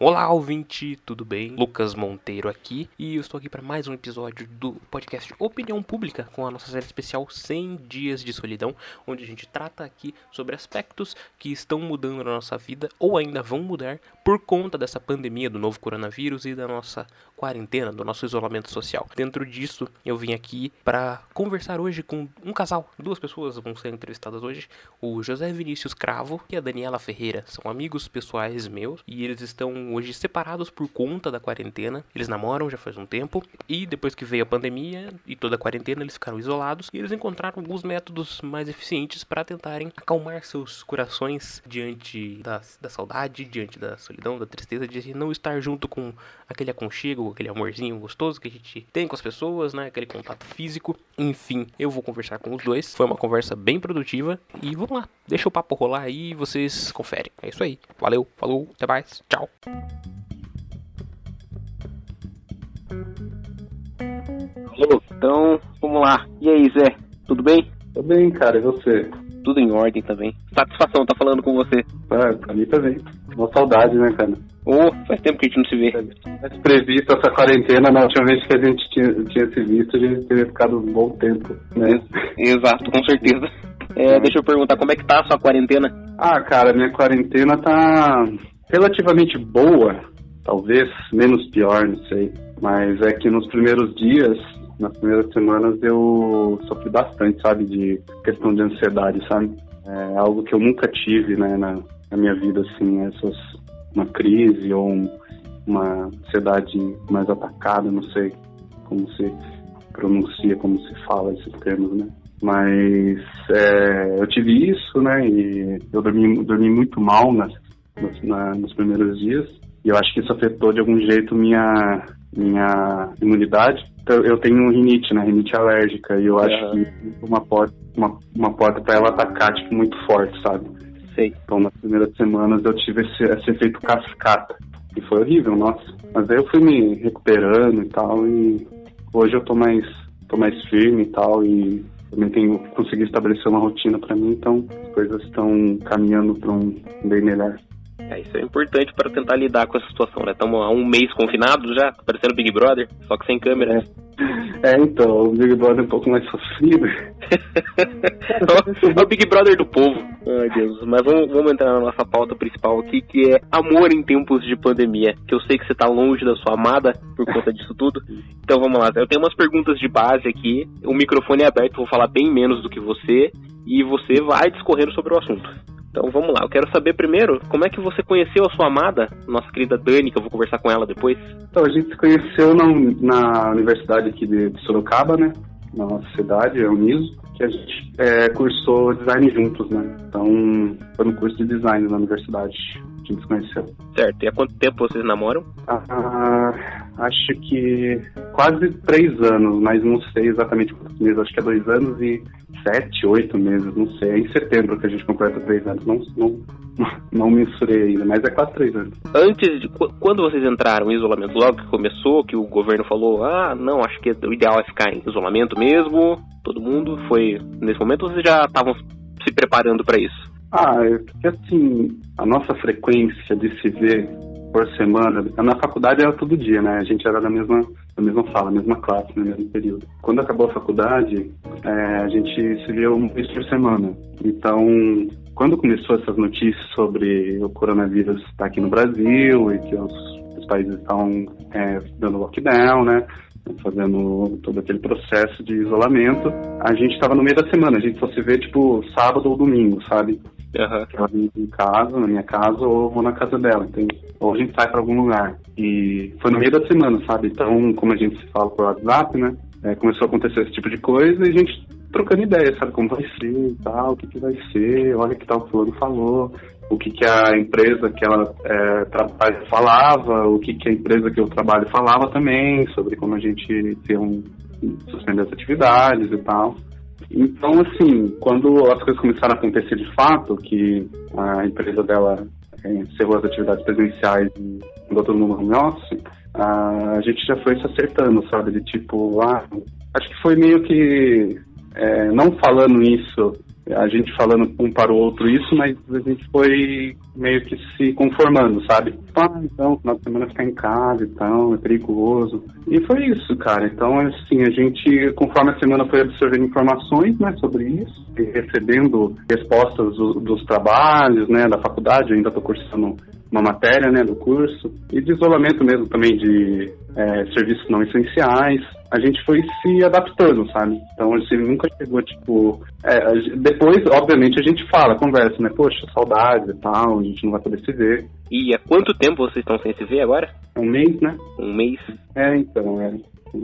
Olá, ouvinte, tudo bem? Lucas Monteiro aqui e eu estou aqui para mais um episódio do podcast Opinião Pública com a nossa série especial 100 Dias de Solidão, onde a gente trata aqui sobre aspectos que estão mudando na nossa vida ou ainda vão mudar por conta dessa pandemia do novo coronavírus e da nossa quarentena, do nosso isolamento social. Dentro disso, eu vim aqui para conversar hoje com um casal, duas pessoas vão ser entrevistadas hoje, o José Vinícius Cravo e a Daniela Ferreira. São amigos pessoais meus e eles estão hoje separados por conta da quarentena. Eles namoram já faz um tempo e depois que veio a pandemia e toda a quarentena, eles ficaram isolados e eles encontraram alguns métodos mais eficientes para tentarem acalmar seus corações diante da, da saudade, diante da solidão, da tristeza, de não estar junto com aquele aconchego, aquele amorzinho gostoso que a gente tem com as pessoas, né? Aquele contato físico. Enfim, eu vou conversar com os dois. Foi uma conversa bem produtiva e vamos lá, deixa o papo rolar aí e vocês conferem. É isso aí. Valeu, falou, até mais, tchau. Alô, então vamos lá. E aí, Zé? Tudo bem? Tô bem, cara, e você? Tudo em ordem também. Satisfação tá falando com você. Ah, pra mim também. Uma saudade, né, cara? Ô, faz tempo que a gente não se vê. Mas previsto essa quarentena, na última vez que a gente tinha, tinha se visto, a gente teria ficado um bom tempo, né? Exato, com certeza. É, deixa eu perguntar, como é que tá a sua quarentena? Ah, cara, minha quarentena tá relativamente boa, talvez menos pior, não sei. Mas é que nos primeiros dias, nas primeiras semanas, eu sofri bastante, sabe, de questão de ansiedade, sabe? É algo que eu nunca tive, né, na, na minha vida, assim, essas, uma crise ou um, uma ansiedade mais atacada, não sei como se pronuncia, como se fala esses termos, né? Mas é, eu tive isso, né? E eu dormi, dormi muito mal nas, nos, na, nos primeiros dias. E eu acho que isso afetou de algum jeito minha, minha imunidade. Então, eu tenho rinite, né? Rinite alérgica. E eu acho que uma porta, uma, uma porta para ela atacar, tipo, muito forte, sabe? Sei. Então, nas primeiras semanas eu tive esse, esse efeito cascata. E foi horrível, nossa. Mas aí eu fui me recuperando e tal. E hoje eu tô mais, tô mais firme e tal. E também tenho conseguido estabelecer uma rotina para mim. Então, as coisas estão caminhando para um bem melhor. É, isso é importante para tentar lidar com essa situação, né? Estamos há um mês confinados já, parecendo Big Brother, só que sem câmera. É, então, o Big Brother é um pouco mais sofrido. é o Big Brother do povo. Ai, Deus. Mas vamos, vamos entrar na nossa pauta principal aqui, que é amor em tempos de pandemia. Que eu sei que você tá longe da sua amada por conta disso tudo. Então vamos lá. Eu tenho umas perguntas de base aqui. O microfone é aberto, vou falar bem menos do que você. E você vai discorrendo sobre o assunto. Então vamos lá, eu quero saber primeiro como é que você conheceu a sua amada, nossa querida Dani, que eu vou conversar com ela depois. Então, a gente se conheceu na, na universidade aqui de, de Sorocaba, né? Na nossa cidade, é o Uniso, que a gente é, cursou design juntos, né? Então, foi no curso de design na universidade. A gente se conheceu. Certo, e há quanto tempo vocês namoram? Ah, acho que quase três anos, mas não sei exatamente meses, acho que é dois anos e sete, oito meses, não sei. É em setembro que a gente completa três anos, não, não, não mensurei ainda, mas é quase três anos. Antes de. Quando vocês entraram em isolamento, logo que começou, que o governo falou, ah, não, acho que o ideal é ficar em isolamento mesmo, todo mundo, foi nesse momento vocês já estavam se preparando para isso? Ah, é porque assim, a nossa frequência de se ver por semana, na faculdade era todo dia, né? A gente era da mesma, da mesma sala, mesma classe, no mesmo período. Quando acabou a faculdade, é, a gente se via uma vez por semana. Então, quando começou essas notícias sobre o coronavírus estar aqui no Brasil e que os, os países estão é, dando lockdown, né? fazendo todo aquele processo de isolamento, a gente estava no meio da semana, a gente só se vê tipo sábado ou domingo, sabe? Uhum. Ela vem em casa, na minha casa, ou vou na casa dela, entende? Ou a gente sai para algum lugar. E foi no meio da semana, sabe? Então, como a gente se fala por WhatsApp, né? É, começou a acontecer esse tipo de coisa e a gente trocando ideia, sabe? Como vai ser e tal, o que, que vai ser, olha que tal fulano falou, o que, que a empresa que ela é, trabalha falava, o que, que a empresa que eu trabalho falava também, sobre como a gente ter um, suspender as atividades e tal. Então, assim, quando as coisas começaram a acontecer de fato, que a empresa dela é, encerrou as atividades presenciais e mandou todo mundo home office, a gente já foi se acertando, sabe? De tipo, ah, acho que foi meio que, é, não falando isso a gente falando um para o outro isso, mas a gente foi meio que se conformando, sabe? Ah, então, final de semana ficar em casa e tal, é perigoso. E foi isso, cara. Então, assim, a gente, conforme a semana foi absorvendo informações, né, sobre isso, recebendo respostas do, dos trabalhos, né, da faculdade, eu ainda estou cursando uma matéria, né, do curso, e de isolamento mesmo também de é, serviços não essenciais, a gente foi se adaptando, sabe? Então, assim, nunca chegou, tipo... É, depois, obviamente, a gente fala, conversa, né? Poxa, saudade e tal, a gente não vai poder se ver. E há quanto tempo vocês estão sem se ver agora? Um mês, né? Um mês? É, então, é,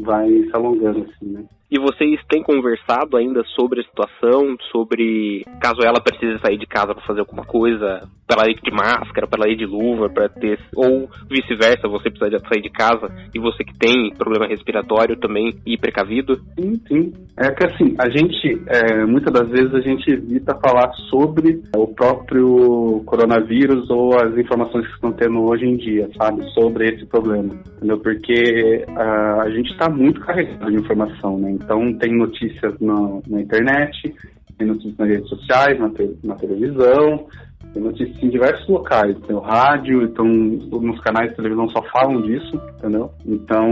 vai se alongando, assim, né? E vocês têm conversado ainda sobre a situação, sobre caso ela precise sair de casa para fazer alguma coisa, para ela ir de máscara, para ela ir de luva, para ter ou vice-versa, você precisa sair de casa e você que tem problema respiratório também ir precavido? Sim, sim. É que assim, a gente é, muitas das vezes a gente evita falar sobre o próprio coronavírus ou as informações que estão tendo hoje em dia, sabe, sobre esse problema, entendeu? Porque uh, a gente está muito carregado de informação, né? Então, tem notícias na, na internet, tem notícias nas redes sociais, na, te, na televisão, tem notícias em diversos locais. Tem o rádio, então nos canais de televisão só falam disso, entendeu? Então,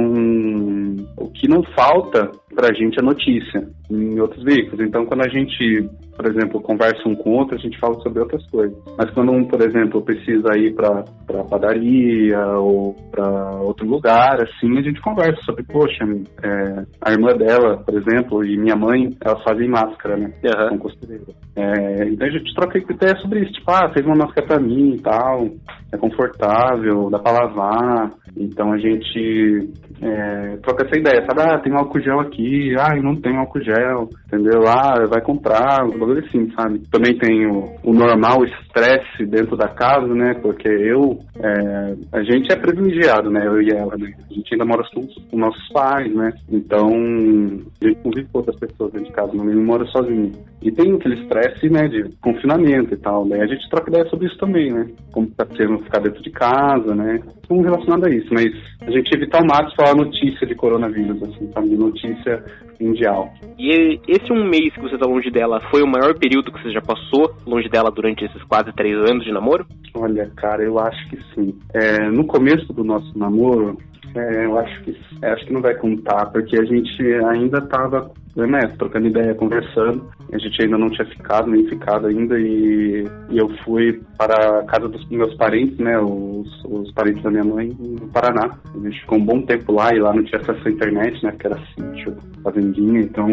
o que não falta pra gente é notícia em outros veículos. Então, quando a gente por exemplo, conversa um com outro, a gente fala sobre outras coisas. Mas quando um, por exemplo, precisa ir para padaria ou para outro lugar, assim, a gente conversa sobre, poxa, é, a irmã dela, por exemplo, e minha mãe, elas fazem máscara, né? Uhum. Com costureira. É, então a gente troca ideia sobre isso, tipo, ah, fez uma máscara para mim e tal, é confortável, dá para lavar. Então a gente é, troca essa ideia, sabe? Ah, tem álcool gel aqui, ah, não tem álcool gel, entendeu? Ah, vai comprar, um bagulho assim, sabe? Também tem o, o normal estresse dentro da casa, né? Porque eu, é, a gente é privilegiado, né? Eu e ela, né? A gente ainda mora com os nossos pais, né? Então, a gente convive com outras pessoas dentro de casa, não mora sozinho. E tem aquele estresse, né, de confinamento e tal, né? A gente troca ideia sobre isso também, né? Como tá sendo ficar dentro de casa, né? Não relacionado a isso, mas a gente evita ao máximo falar notícia de coronavírus, assim, sabe? Notícia mundial. E esse um mês que você tá longe dela foi o maior período que você já passou longe dela durante esses quase três anos de namoro? Olha, cara, eu acho que sim. É, no começo do nosso namoro, é, eu acho que é, acho que não vai contar, porque a gente ainda tava né, trocando ideia, conversando. A gente ainda não tinha ficado, nem ficado ainda, e, e eu fui para a casa dos meus parentes, né, os, os parentes da minha mãe, no Paraná. A gente ficou um bom tempo lá, e lá não tinha acesso à internet, né, porque era sítio, fazendinha, então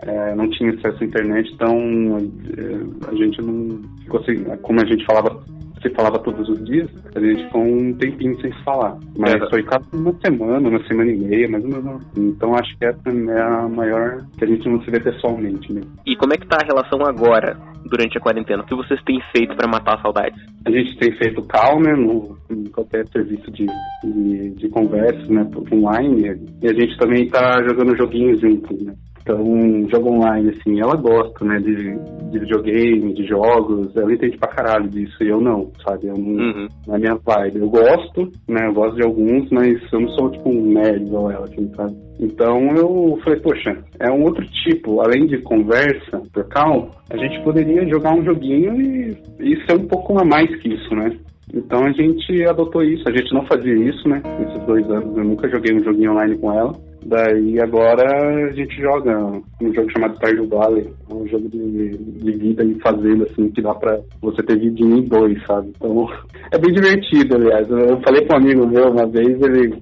é, não tinha acesso à internet, então a, a gente não ficou assim, como a gente falava se falava todos os dias, a gente ficou um tempinho sem se falar. Mas é. foi quase uma semana, uma semana e meia, mais ou menos. Então acho que essa é a maior que a gente não se vê pessoalmente, né? E como é que tá a relação agora, durante a quarentena? O que vocês têm feito para matar a saudade? A gente tem feito call, né, no, em qualquer serviço de, de, de conversa, né, online. E a gente também tá jogando joguinhos juntos, né? Então, jogo online, assim, ela gosta, né, de, de videogame, de jogos, ela entende pra caralho disso, e eu não, sabe? Eu não, uhum. não é minha vibe. Eu gosto, né, eu gosto de alguns, mas eu não sou, tipo, um nerd igual ela, assim, sabe? Então, eu falei, poxa, é um outro tipo, além de conversa por cal, a gente poderia jogar um joguinho e, e ser um pouco a mais que isso, né? Então a gente adotou isso, a gente não fazia isso, né? Nesses dois anos eu nunca joguei um joguinho online com ela. Daí agora a gente joga um jogo chamado Stardew Valley, é um jogo de, de vida e fazenda, assim, que dá pra você ter vidinho em dois, sabe? Então é bem divertido, aliás. Eu falei com um amigo meu uma vez, ele,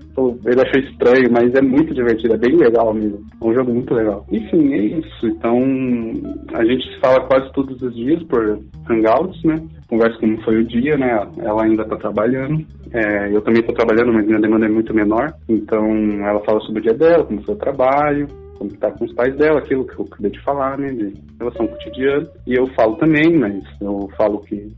ele achou estranho, mas é muito divertido, é bem legal mesmo. É um jogo muito legal. Enfim, é isso. Então a gente se fala quase todos os dias por Hangouts, né? Conversa como foi o dia, né? Ela ainda tá trabalhando. É, eu também tô trabalhando, mas minha demanda é muito menor. Então ela fala sobre o dia dela, como foi o trabalho, como está com os pais dela, aquilo que eu acabei de falar, né, de relação cotidiana. E eu falo também, mas eu falo que,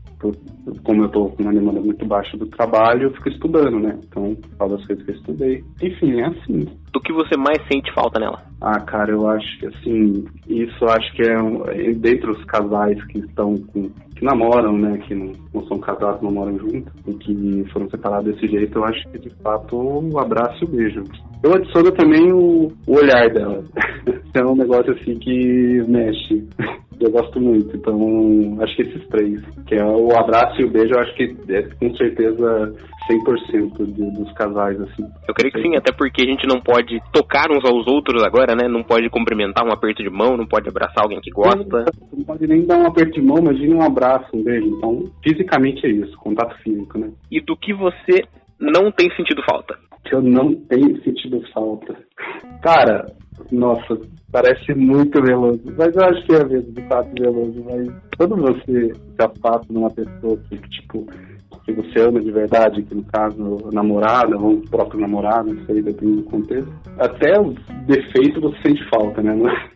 como eu estou com uma demanda muito baixa do trabalho, eu fico estudando, né? Então, falo as coisas que eu estudei. Enfim, é assim. Do que você mais sente falta nela? Ah, cara, eu acho que, assim, isso acho que é dentre os casais que estão com que namoram, né, que não, não, são casados, não moram juntos, e que foram separados desse jeito, eu acho que de fato o abraço e o beijo. Eu adiciono também o, o olhar dela. é um negócio assim que mexe. eu gosto muito. Então, acho que esses três, que é o abraço e o beijo, eu acho que é com certeza 100% de, dos casais, assim. Eu creio que sim, até porque a gente não pode tocar uns aos outros agora, né? Não pode cumprimentar um aperto de mão, não pode abraçar alguém que gosta. Não, não pode nem dar um aperto de mão, imagine um abraço, um beijo. Então, fisicamente é isso, contato físico, né? E do que você não tem sentido falta? Que eu não tenho sentido falta. Cara, nossa, parece muito veloso. Mas eu acho que é mesmo, de fato, veloso. Mas quando você se afasta numa pessoa que, tipo, que você ama de verdade, que no caso namorada ou próprio namorado, não sei, depende do contexto, até o defeito você sente falta, né?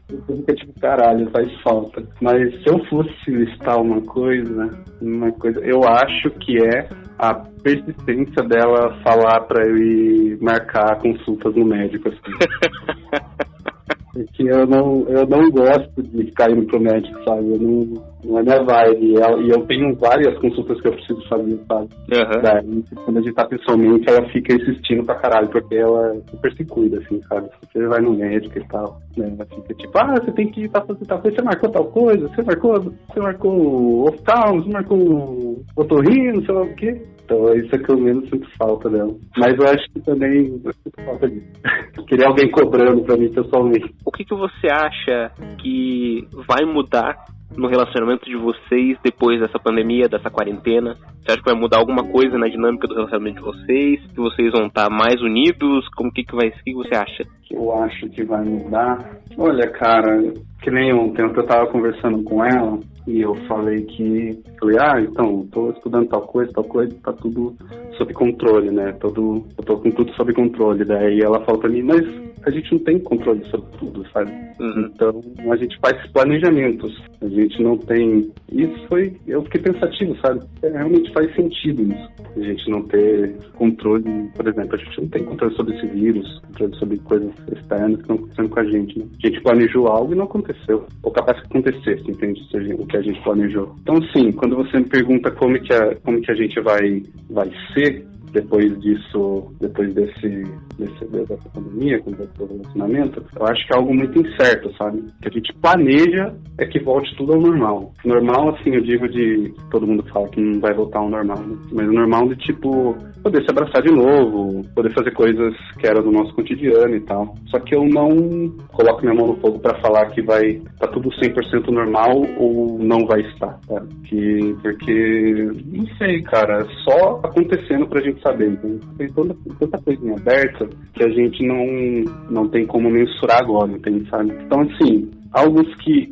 Você fica tipo, caralho, faz falta. Mas se eu fosse listar uma coisa, uma coisa, eu acho que é a persistência dela falar para eu ir marcar consultas no médico, assim. Porque eu não, eu não gosto de ficar indo pro médico, sabe? Eu não, não é minha vibe. E eu tenho várias consultas que eu preciso fazer, sabe? Uhum. Daí, quando a gente tá pessoalmente, ela fica insistindo pra caralho, porque ela super se cuida, assim, sabe? Você vai no médico e tal, né? Ela fica tipo, ah, você tem que ir pra fazer tal coisa, você marcou tal coisa, você marcou, você marcou oftalmo, você marcou otorrino, sei lá o quê. Então é isso que eu menos sinto falta dela. Mas eu acho que também eu sinto falta disso. Queria alguém cobrando pra mim pessoalmente. O que, que você acha que vai mudar no relacionamento de vocês depois dessa pandemia, dessa quarentena? Você acha que vai mudar alguma coisa na dinâmica do relacionamento de vocês? Que vocês vão estar mais unidos? Como que, que vai? O que, que você acha? Eu acho que vai mudar. Olha, cara, que nem ontem eu tava conversando com ela e eu falei que, falei, ah, então, tô estudando tal coisa, tal coisa, tá tudo sob controle, né? Todo, eu tô com tudo sob controle. Daí ela falou pra mim, mas a gente não tem controle sobre tudo, sabe? Uhum. Então a gente faz planejamentos. A gente não tem. Isso foi. Eu fiquei pensativo, sabe? É, realmente faz sentido isso. A gente não ter controle, por exemplo, a gente não tem controle sobre esse vírus, controle sobre coisas externas que estão acontecendo com a gente, né? A gente planejou algo e não aconteceu. Ou capaz que acontecesse, entende? O que a gente planejou. Então, sim, quando você me pergunta como que a, como que a gente vai, vai ser, depois disso, depois desse, desse dessa pandemia, com esse relacionamento, eu acho que é algo muito incerto, sabe? Que a gente planeja é que volte tudo ao normal. Normal, assim, eu digo de todo mundo fala que não vai voltar ao normal, né? mas normal de tipo poder se abraçar de novo, poder fazer coisas que eram do nosso cotidiano e tal. Só que eu não coloco minha mão no fogo para falar que vai tá tudo 100% normal ou não vai estar, tá? Que porque não sei, cara, só acontecendo pra gente saber. Então, tem toda, tanta coisa aberta que a gente não, não tem como mensurar agora, entende, sabe? Então, assim, algo que,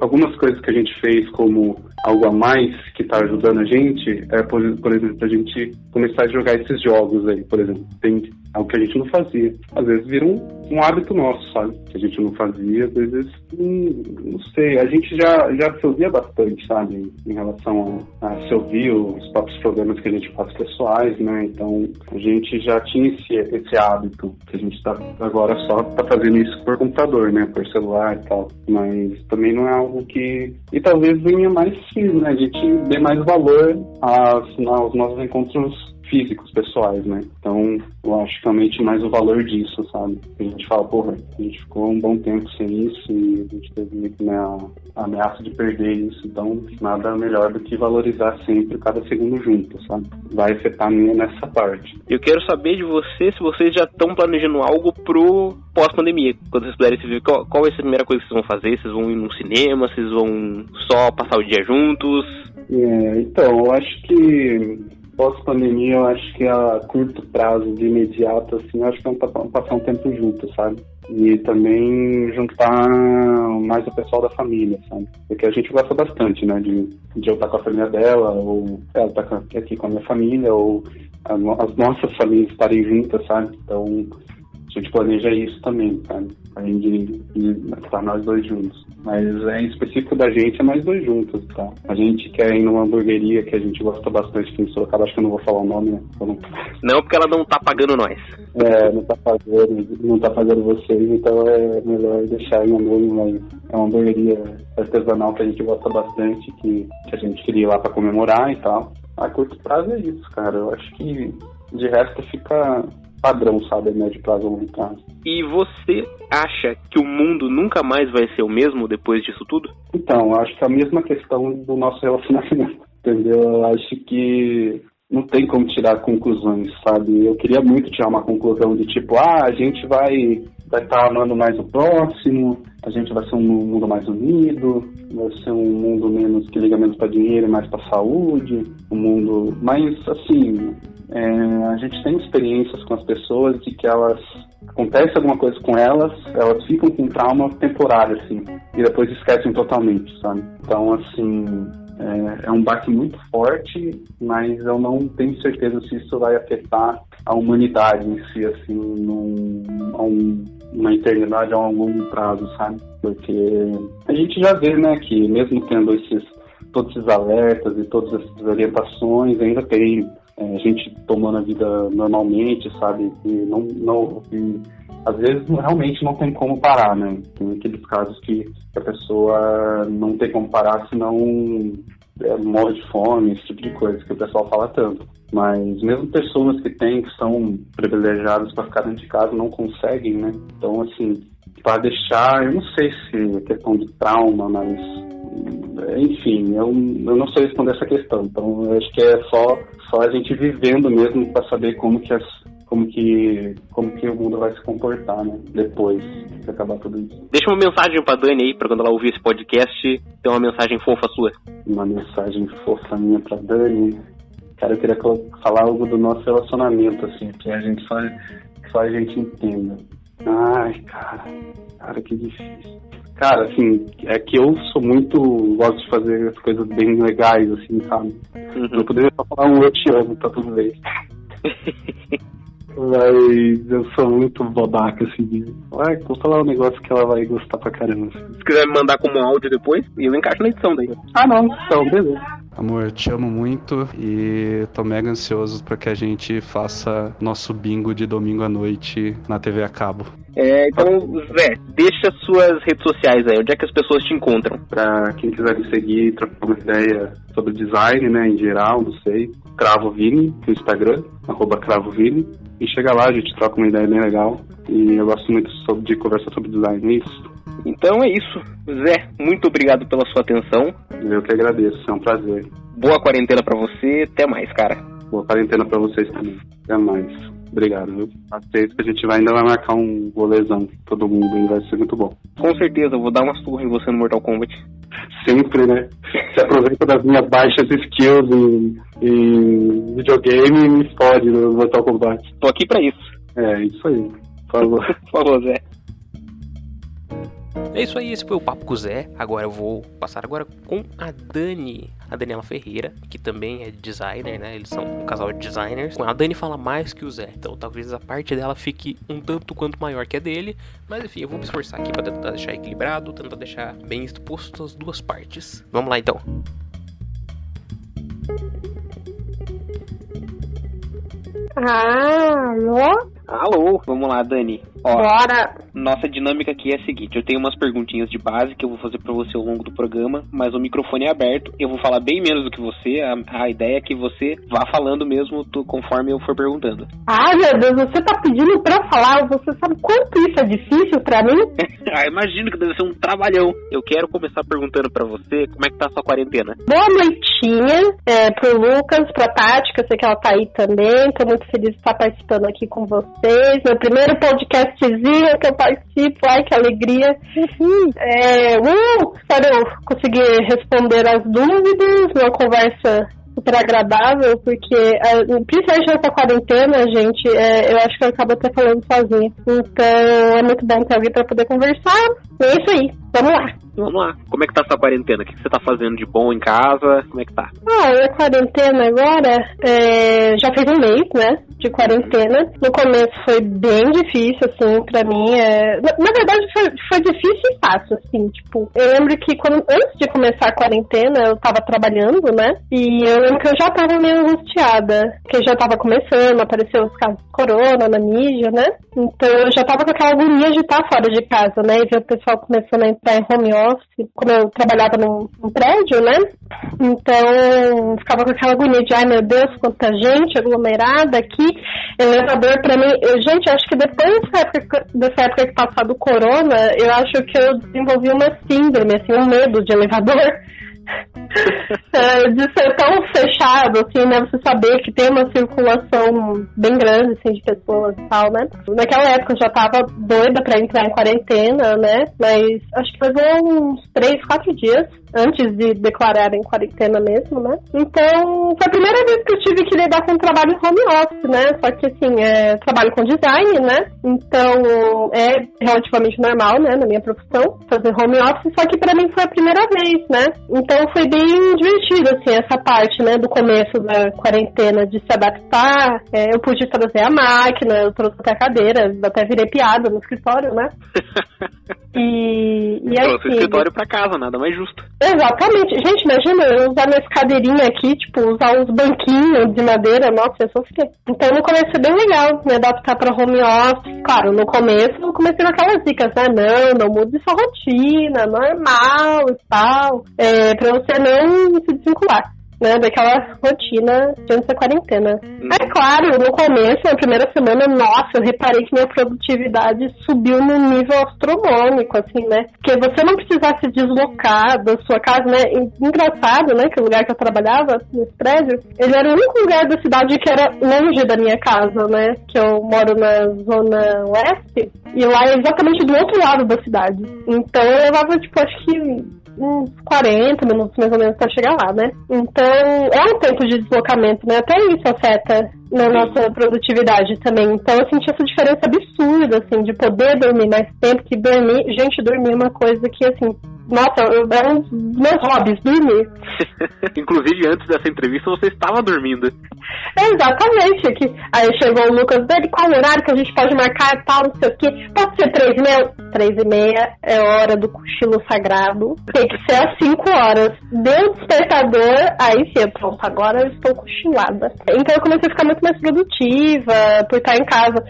algumas coisas que a gente fez como algo a mais que está ajudando a gente é, por, por exemplo, a gente começar a jogar esses jogos aí, por exemplo. Tem algo que a gente não fazia. Às vezes vira um, um hábito nosso, sabe? Que a gente não fazia, às vezes, hum, não sei, a gente já, já se ouvia bastante, sabe? Em relação a, a se ouvir os próprios problemas que a gente faz pessoais, né? Então, a gente já tinha esse, esse hábito, que a gente está agora só tá fazendo isso por computador, né? Por celular e tal. Mas também não é algo que... E talvez venha mais sim, né? A gente dê mais valor aos nossos encontros físicos, pessoais, né? Então, eu acho realmente mais o valor disso, sabe? A gente fala, porra, a gente ficou um bom tempo sem isso e a gente teve né, a ameaça de perder isso, então nada melhor do que valorizar sempre cada segundo junto, sabe? Vai afetar a minha nessa parte. Eu quero saber de você se vocês já estão planejando algo pro pós-pandemia, quando vocês puderem se ver, qual, qual vai ser a primeira coisa que vocês vão fazer? Vocês vão ir no cinema? Vocês vão só passar o dia juntos? É, então, eu acho que pós-pandemia, eu acho que a curto prazo, de imediato, assim, eu acho que vamos passar um tempo junto, sabe? E também juntar mais o pessoal da família, sabe? Porque a gente gosta bastante, né? De, de eu estar com a família dela, ou ela estar aqui com a minha família, ou as nossas famílias estarem juntas, sabe? Então, a gente planeja isso também, sabe? Além de, de estar nós dois juntos. Mas é, em específico da gente, é nós dois juntos, tá? A gente quer ir numa hamburgueria que a gente gosta bastante aqui em Sorocaba, acho que eu não vou falar o nome, né? Não... não, porque ela não tá pagando nós. É, não tá pagando, não tá pagando vocês, então é melhor deixar em nome, mas é uma hamburgueria artesanal que a gente gosta bastante, que, que a gente queria ir lá pra comemorar e tal. A curto prazo é isso, cara. Eu acho que de resto fica padrão, sabe, a médio prazo ou longo prazo. E você acha que o mundo nunca mais vai ser o mesmo depois disso tudo? Então, acho que é a mesma questão do nosso relacionamento, entendeu? Eu acho que não tem como tirar conclusões, sabe? Eu queria muito tirar uma conclusão de tipo, ah, a gente vai vai estar tá amando mais o próximo, a gente vai ser um mundo mais unido, vai ser um mundo menos que liga menos para dinheiro e mais para saúde, um mundo, mas assim, é, a gente tem experiências com as pessoas de que elas acontece alguma coisa com elas, elas ficam com trauma temporário assim e depois esquecem totalmente, sabe? Então assim, é, é, um baque muito forte, mas eu não tenho certeza se isso vai afetar a humanidade em si, assim, num, um, uma eternidade a um longo prazo, sabe? Porque a gente já vê, né, que mesmo tendo esses todos esses alertas e todas essas orientações, ainda tem é, gente tomando a vida normalmente, sabe? E não, não às vezes realmente não tem como parar, né? Tem aqueles casos que a pessoa não tem como parar, senão é, morre de fome, esse tipo de coisa que o pessoal fala tanto. Mas mesmo pessoas que têm, que são privilegiadas para ficar dentro de casa, não conseguem, né? Então, assim, para deixar, eu não sei se é questão de trauma, mas enfim, eu, eu não sei responder essa questão. Então, eu acho que é só, só a gente vivendo mesmo para saber como que as, como que, como que o mundo vai se comportar, né? Depois de acabar tudo isso. Deixa uma mensagem pra Dani aí, pra quando ela ouvir esse podcast, ter uma mensagem fofa sua. Uma mensagem fofa minha pra Dani. Cara, eu queria falar algo do nosso relacionamento, assim, que a gente só, só a gente entenda. Ai, cara, cara, que difícil. Cara, assim, é que eu sou muito. gosto de fazer as coisas bem legais, assim, sabe? Uhum. Eu poderia só falar um eu te amo pra tudo bem. Mas eu sou muito babaca, assim, de. Ai, vou falar um negócio que ela vai gostar pra caramba. Assim. Se quiser me mandar como áudio depois, eu encaixo na edição daí. Ah, não, então, beleza. Amor, eu te amo muito e tô mega ansioso para que a gente faça nosso bingo de domingo à noite na TV a cabo. É, então, Zé, deixa suas redes sociais aí, onde é que as pessoas te encontram? Pra quem quiser me seguir, trocar uma ideia sobre design, né, em geral, não sei, Cravo Vini no Instagram, arroba Cravo Vini. E chega lá, a gente troca uma ideia bem legal. E eu gosto muito de conversar sobre design, é isso. Então é isso. Zé, muito obrigado pela sua atenção. Eu que agradeço, é um prazer. Boa quarentena para você, até mais, cara. Boa quarentena para vocês também. Até mais. Obrigado, viu? Aceito que a gente vai ainda vai marcar um rolezão todo mundo e vai ser muito bom. Com certeza, vou dar uma surra em você no Mortal Kombat. Sempre, né? Se aproveita das minhas baixas skills em, em videogame e me explode no Mortal Kombat. Tô aqui pra isso. É, isso aí. Falou. Falou, Zé. É isso aí, esse foi o Papo com o Zé. Agora eu vou passar agora com a Dani, a Daniela Ferreira, que também é designer, né? Eles são um casal de designers. A Dani fala mais que o Zé, então talvez a parte dela fique um tanto quanto maior que a dele. Mas enfim, eu vou me esforçar aqui para tentar deixar equilibrado, tentar deixar bem exposto as duas partes. Vamos lá então. Ah, alô? Alô, vamos lá, Dani. Ó, Bora! Nossa dinâmica aqui é a seguinte: eu tenho umas perguntinhas de base que eu vou fazer para você ao longo do programa, mas o microfone é aberto. Eu vou falar bem menos do que você. A, a ideia é que você vá falando mesmo tu, conforme eu for perguntando. Ai, meu Deus, você tá pedindo pra eu falar? Você sabe quanto isso é difícil para mim? ah, imagino que deve ser um trabalhão. Eu quero começar perguntando para você como é que tá a sua quarentena. Boa noitinha é, pro Lucas, pra Tati, que eu sei que ela tá aí também. Tô muito feliz de estar participando aqui com vocês. Meu primeiro podcast podcastzinho que eu participo, ai que alegria. Uhum. É, uh, espero conseguir responder as dúvidas, uma conversa super agradável, porque principalmente nessa quarentena, gente, é, eu acho que eu acabo até falando sozinha. Então é muito bom ter alguém para poder conversar. E é isso aí, vamos lá. Vamos lá. Como é que tá a sua quarentena? O que você tá fazendo de bom em casa? Como é que tá? Ah, a quarentena agora é, já fez um mês, né? De quarentena. No começo foi bem difícil, assim, pra mim. É... Na, na, verdade, foi, foi difícil e fácil, assim. Tipo, eu lembro que quando, antes de começar a quarentena, eu tava trabalhando, né? E eu lembro que eu já tava meio angustiada. Porque já tava começando, apareceu os casos de corona na mídia, né? Então eu já tava com aquela agonia de estar fora de casa, né? E ver o pessoal começando a entrar em home office, como eu trabalhava num, num prédio, né? Então, ficava com aquela agonia de, ai meu Deus, quanta gente aglomerada aqui, elevador pra mim. Eu, gente, acho que depois dessa época, dessa época que passar do corona, eu acho que eu desenvolvi uma síndrome, assim, um medo de elevador. é, de ser tão fechado, assim, né? Você saber que tem uma circulação bem grande, assim, de pessoas e tal, né? Naquela época eu já tava doida pra entrar em quarentena, né? Mas acho que levou uns três, quatro dias antes de declarar em quarentena mesmo, né? Então, foi a primeira vez que eu tive que lidar com trabalho home office, né? Só que, assim, é, trabalho com design, né? Então, é relativamente normal, né, na minha profissão, fazer home office, só que pra mim foi a primeira vez, né? Então, foi bem divertido, assim, essa parte, né, do começo da quarentena, de se adaptar. É, eu pude trazer a máquina, eu trouxe até a cadeira, até virei piada no escritório, né? E, e Trouxe assim, o escritório pra casa, nada mais justo. Exatamente. Gente, imagina eu usar minhas cadeirinhas aqui, tipo, usar uns banquinhos de madeira, nossa, eu sofri. Então no começo é bem legal me adaptar pra home office. Claro, no começo eu comecei com aquelas dicas, né? Não, não mude sua rotina, normal e tal. É, pra você não se desvincular né, daquela rotina antes da quarentena. Hum. É claro, no começo, na primeira semana, nossa, eu reparei que minha produtividade subiu num nível astronômico, assim, né? Porque você não precisar se deslocar da sua casa, né? Engraçado, né, que o lugar que eu trabalhava, nesse prédio, ele era o único lugar da cidade que era longe da minha casa, né? Que eu moro na zona oeste, e lá é exatamente do outro lado da cidade. Então eu levava, tipo, acho que uns 40 minutos mais ou menos para chegar lá, né? Então é um tempo de deslocamento, né? Até isso afeta na nossa produtividade também. Então eu senti essa diferença absurda, assim, de poder dormir mais tempo, que dormir, gente, dormir é uma coisa que, assim, nossa, eu, é um dos meus hobbies, dormir. Inclusive, antes dessa entrevista, você estava dormindo. Exatamente. Que, aí chegou o Lucas dele, qual horário que a gente pode marcar tal, não sei o quê. Pode ser três e meia? Três e meia é hora do cochilo sagrado. Tem que ser às cinco horas. Deu o despertador, aí sim, pronto, agora eu estou cochilada. Então eu comecei a ficar muito mais produtiva por estar em casa.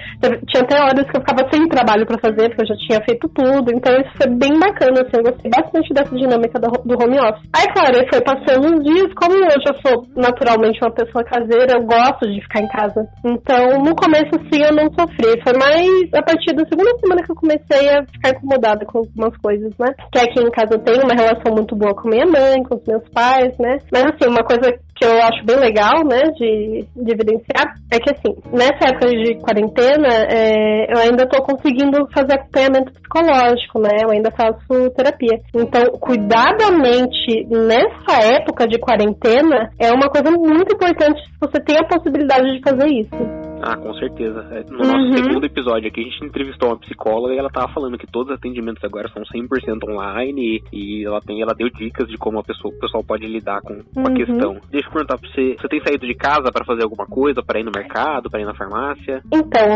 Tinha até horas que eu ficava sem trabalho pra fazer, porque eu já tinha feito tudo. Então isso foi bem bacana, assim, eu gostei bastante dessa dinâmica do, do home office. Aí, claro, foi passando uns dias, como eu já sou naturalmente uma pessoa caseira, eu gosto de ficar em casa. Então, no começo, sim, eu não sofri. Foi mais a partir da segunda semana que eu comecei a ficar incomodada com algumas coisas, né? Que aqui em casa eu tenho uma relação muito boa com minha mãe, com os meus pais, né? Mas, assim, uma coisa que eu acho bem legal, né, de, de evidenciar, é que, assim, nessa época de quarentena, é, eu ainda tô conseguindo fazer acompanhamento psicológico, né? Eu ainda faço terapia. Então, cuidar da mente nessa época de quarentena é uma coisa muito importante se você tem a possibilidade de fazer isso. Ah, com certeza. É, No nosso Uhum. segundo episódio aqui, a gente entrevistou uma psicóloga e ela tava falando que todos os atendimentos agora são 100% online e ela tem, ela deu dicas de como a pessoa, o pessoal pode lidar com, com a Uhum. questão. Deixa eu perguntar pra você, você tem saído de casa pra fazer alguma coisa, pra ir no mercado, pra ir na farmácia? Então,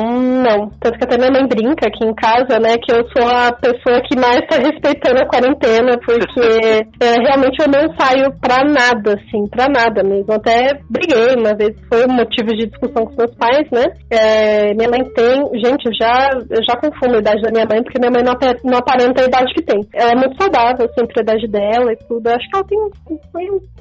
não. Tanto que até minha mãe brinca aqui em casa, né, que eu sou a pessoa que mais tá respeitando a quarentena, porque é, realmente eu não saio pra nada, assim, pra nada mesmo. Até briguei uma vez, foi um motivo de discussão com meus pais, né? É, minha mãe tem, gente, eu já, eu já confundo a idade da minha mãe, porque minha mãe não, apa- não aparenta a idade que tem. Ela é muito saudável, sempre a idade dela e tudo. Eu Acho que ela tem,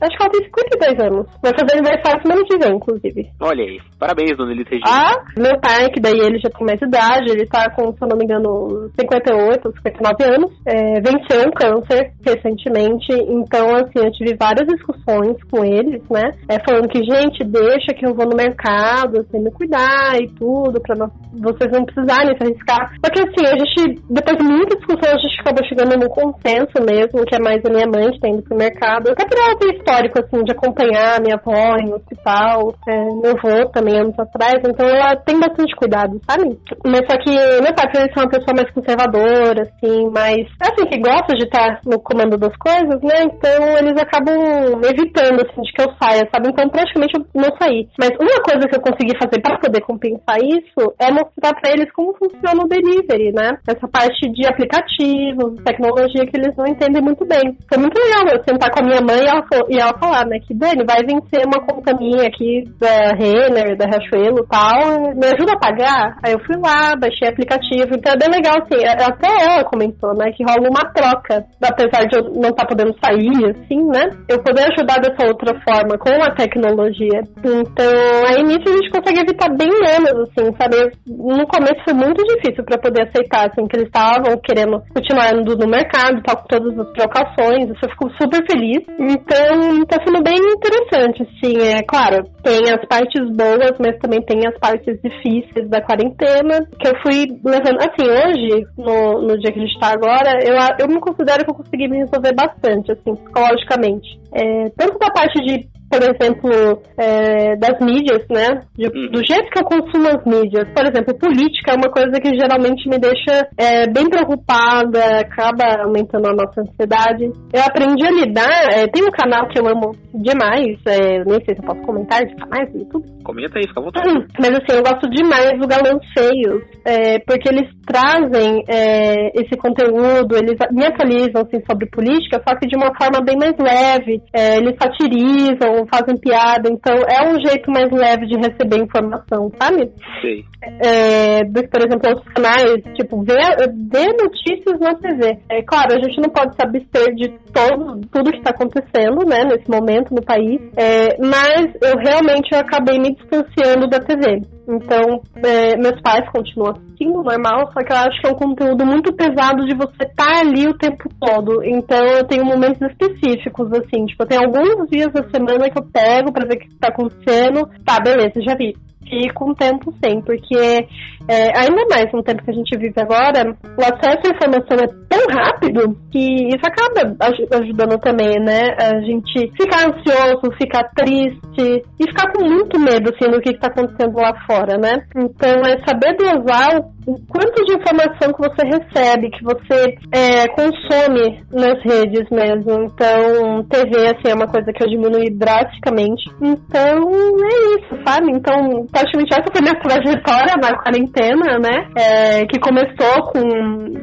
acho que ela tem 52 anos. Vai fazer aniversário semana que vem, inclusive. Olha aí, parabéns, dona Elisa Regina. Ah, meu pai, que daí ele já tem mais idade, ele tá com, se eu não me engano, 58, 59 anos, é, venceu um câncer recentemente, então, assim, eu tive várias discussões com eles, né, é, falando que, gente, deixa que eu vou no mercado, assim, me cuidar e tudo, pra não- vocês não precisarem se arriscar. Porque, assim, a gente, depois de muita discussão, a gente acabou chegando num consenso mesmo, que é mais a minha mãe que tá indo pro mercado, até por ela ter histórico, assim, de acompanhar a minha avó em hospital, é, meu avô também anos atrás, então ela tem bastante cuidado, sabe? Mas só que meu pai, por ser uma pessoa mais conservadora, assim, mais, assim, que gosta de estar no comando das coisas, né? Então eles acabam evitando, assim, de que eu saia, sabe? Então praticamente eu não saí. Mas uma coisa que eu consegui fazer para poder compensar isso é mostrar para eles como funciona o delivery, né? Essa parte de aplicativos, tecnologia que eles não entendem muito bem. Foi muito legal eu sentar com a minha mãe e ela, e ela falar, né, que Dani, vai vencer uma conta minha aqui da Renner, da Riachuelo e tal, me ajuda a pagar? Aí eu fui lá, baixei aplicativo, então é bem legal, assim, até ela comentou, né, que rola uma troca, apesar de eu não estar tá podendo sair, assim, né, eu poder ajudar dessa outra forma, com a tecnologia. Então, aí nisso a gente consegue evitar bem menos, assim, sabe? No começo foi muito difícil para poder aceitar, assim, que eles estavam querendo continuar indo no mercado, tal, com todas as trocações, isso eu fico super feliz. Então, tá sendo bem interessante, assim, é claro, tem as partes boas, mas também tem as partes difíceis da quarentena, que eu fui levando, assim, hoje, no, no dia que a gente tá agora, eu, eu me considero que eu consegui me resolver bastante, assim, psicologicamente. É, tanto da parte de por exemplo, é, das mídias, né? De, uhum. Do jeito que eu consumo as mídias. Por exemplo, política é uma coisa que geralmente me deixa é, bem preocupada, acaba aumentando a nossa ansiedade. Eu aprendi a lidar, é, tem um canal que eu amo demais, é, nem sei se eu posso comentar esse canal no YouTube. Comenta aí, fica à vontade. Hum, mas assim, eu gosto demais do Galãs Feios, é, porque eles trazem é, esse conteúdo, eles me atualizam assim, sobre política, só que de uma forma bem mais leve. Eles satirizam, fazem piada, então é um jeito mais leve de receber informação, sabe? Sim. É, por exemplo, outros canais, tipo, ver notícias na TV. É claro, a gente não pode se abster de todo, tudo que está acontecendo, né, nesse momento no país, é, mas eu realmente eu acabei me distanciando da TV. Então, é, meus pais continuam assistindo normal, só que eu acho que é um conteúdo muito pesado de você estar tá ali o tempo todo. Então, eu tenho momentos específicos, assim, tipo, tem alguns dias da semana que eu pego para ver o que está acontecendo. Tá, beleza, já vi fico um tempo sem, porque é, ainda mais no tempo que a gente vive agora, o acesso à informação é tão rápido que isso acaba ajudando também, né? A gente ficar ansioso, ficar triste e ficar com muito medo assim, do que está acontecendo lá fora, né? Então é saber dosar o quanto de informação que você recebe, que você é, consome nas redes mesmo. Então, TV assim, é uma coisa que eu diminui drasticamente. Então, é isso, sabe? Então, praticamente essa foi minha trajetória na quarentena, né? É, que começou com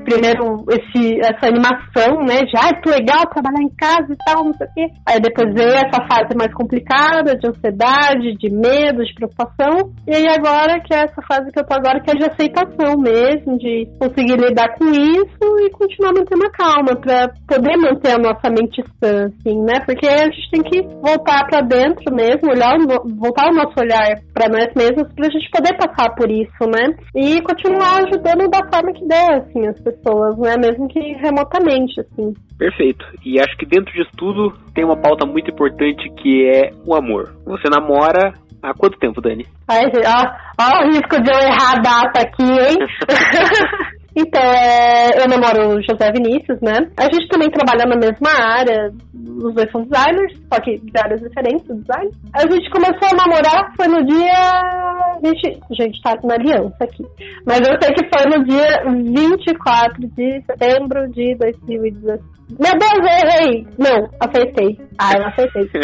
primeiro esse, essa animação, né? De ah, que legal trabalhar em casa e tal, não sei o quê. Aí depois veio essa fase mais complicada de ansiedade, de medo, de preocupação. E aí agora que é essa fase que eu tô agora, que é de aceitação mesmo, de conseguir lidar com isso e continuar mantendo a calma, pra poder manter a nossa mente sã, assim, né? Porque a gente tem que voltar para dentro mesmo, olhar, voltar o nosso olhar para nós mesmos pra gente poder passar por isso, né? E continuar ajudando da forma que der, assim, as pessoas, né? Mesmo que remotamente, assim. Perfeito. E acho que dentro disso tudo tem uma pauta muito importante que é o amor. Você namora há quanto tempo, Dani? Ai, ó, ó o risco de eu errar a data aqui, hein? Então, é, eu namoro o José Vinícius, né? A gente também trabalha na mesma área, os dois são designers, só que de áreas diferentes do design. A gente começou a namorar, foi no dia. 20... Gente, tá na aliança aqui. Mas eu sei que foi no dia 24 de setembro de 2017. Meu Deus, errei! Não, acertei. Ah, eu acertei. Se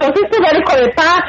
vocês puderem coletar.